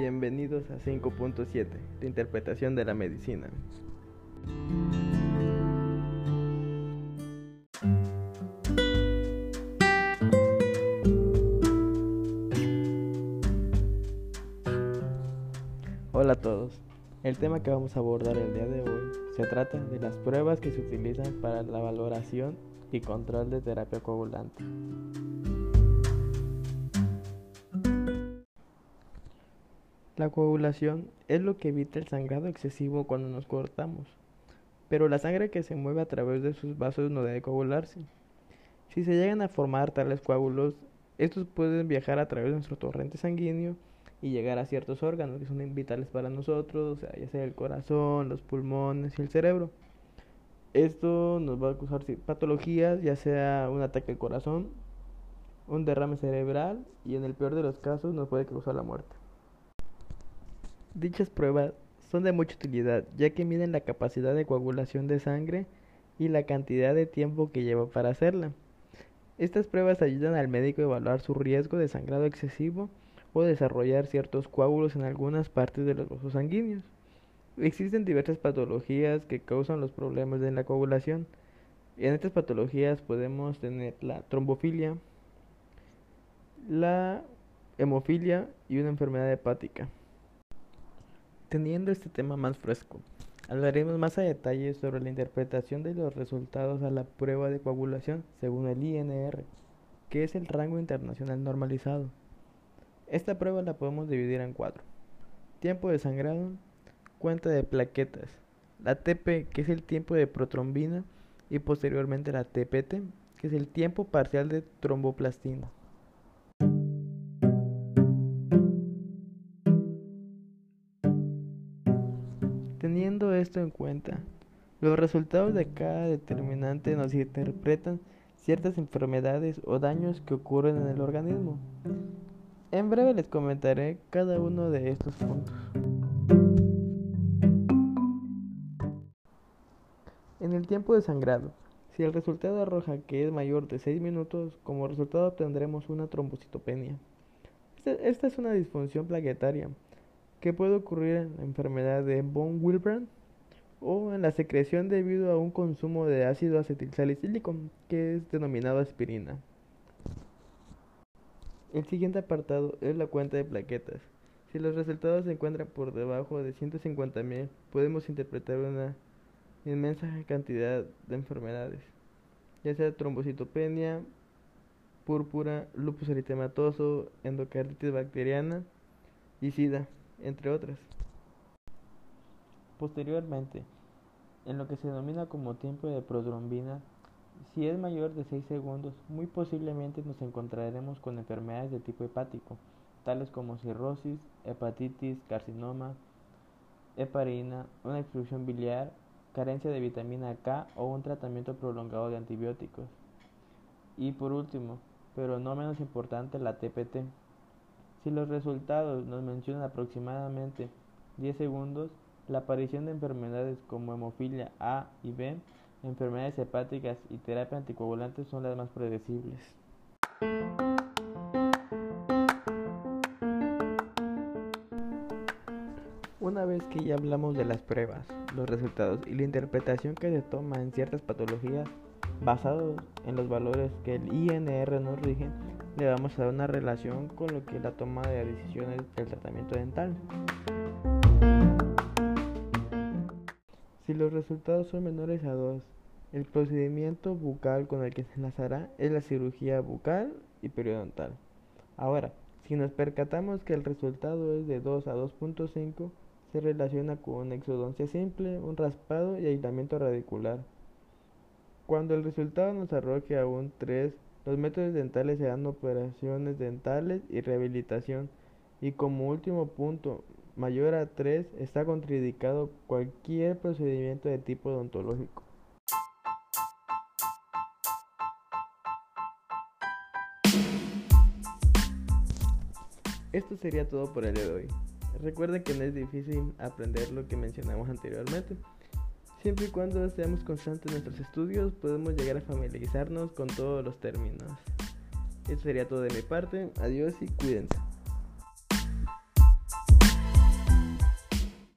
Bienvenidos a 5.7, la interpretación de la medicina. Hola a todos. El tema que vamos a abordar el día de hoy se trata de las pruebas que se utilizan para la valoración y control de terapia coagulante. La coagulación es lo que evita el sangrado excesivo cuando nos cortamos, pero la sangre que se mueve a través de sus vasos no debe coagularse. Si se llegan a formar tales coágulos, estos pueden viajar a través de nuestro torrente sanguíneo y llegar a ciertos órganos que son vitales para nosotros, ya sea el corazón, los pulmones y el cerebro. Esto nos va a causar patologías, ya sea un ataque al corazón, un derrame cerebral y en el peor de los casos nos puede causar la muerte. Dichas pruebas son de mucha utilidad ya que miden la capacidad de coagulación de sangre y la cantidad de tiempo que lleva para hacerla. Estas pruebas ayudan al médico a evaluar su riesgo de sangrado excesivo o desarrollar ciertos coágulos en algunas partes de los vasos sanguíneos. Existen diversas patologías que causan los problemas de la coagulación. En estas patologías podemos tener la trombofilia, la hemofilia y una enfermedad hepática. Teniendo este tema más fresco, hablaremos más a detalle sobre la interpretación de los resultados a la prueba de coagulación según el INR, que es el rango internacional normalizado. Esta prueba la podemos dividir en cuatro. Tiempo de sangrado, cuenta de plaquetas, la TP, que es el tiempo de protrombina, y posteriormente la TPT, que es el tiempo parcial de tromboplastina. Teniendo esto en cuenta, los resultados de cada determinante nos interpretan ciertas enfermedades o daños que ocurren en el organismo. En breve les comentaré cada uno de estos puntos. En el tiempo de sangrado, si el resultado arroja que es mayor de 6 minutos, como resultado obtendremos una trombocitopenia. Esta es una disfunción plaquetaria que puede ocurrir en la enfermedad de von Willebrand o en la secreción debido a un consumo de ácido acetilsalicílico, que es denominado aspirina. El siguiente apartado es la cuenta de plaquetas. Si los resultados se encuentran por debajo de 150.000, podemos interpretar una inmensa cantidad de enfermedades, ya sea trombocitopenia, púrpura, lupus eritematoso, endocarditis bacteriana y sida entre otras. Posteriormente, en lo que se denomina como tiempo de prodrombina, si es mayor de 6 segundos, muy posiblemente nos encontraremos con enfermedades de tipo hepático, tales como cirrosis, hepatitis, carcinoma, heparina, una exclusión biliar, carencia de vitamina K o un tratamiento prolongado de antibióticos. Y por último, pero no menos importante, la TPT, si los resultados nos mencionan aproximadamente 10 segundos, la aparición de enfermedades como hemofilia A y B, enfermedades hepáticas y terapia anticoagulante son las más predecibles. Una vez que ya hablamos de las pruebas, los resultados y la interpretación que se toma en ciertas patologías basados en los valores que el INR nos rige, le vamos a dar una relación con lo que es la toma de decisiones del tratamiento dental. Si los resultados son menores a 2, el procedimiento bucal con el que se enlazará es la cirugía bucal y periodontal. Ahora, si nos percatamos que el resultado es de 2 a 2.5, se relaciona con exodoncia simple, un raspado y aislamiento radicular. Cuando el resultado nos arroje a un 3, los métodos dentales serán operaciones dentales y rehabilitación. Y como último punto, mayor a 3, está contraindicado cualquier procedimiento de tipo odontológico. Esto sería todo por el día de hoy. Recuerden que no es difícil aprender lo que mencionamos anteriormente. Siempre y cuando seamos constantes en nuestros estudios, podemos llegar a familiarizarnos con todos los términos. Eso sería todo de mi parte. Adiós y cuídense.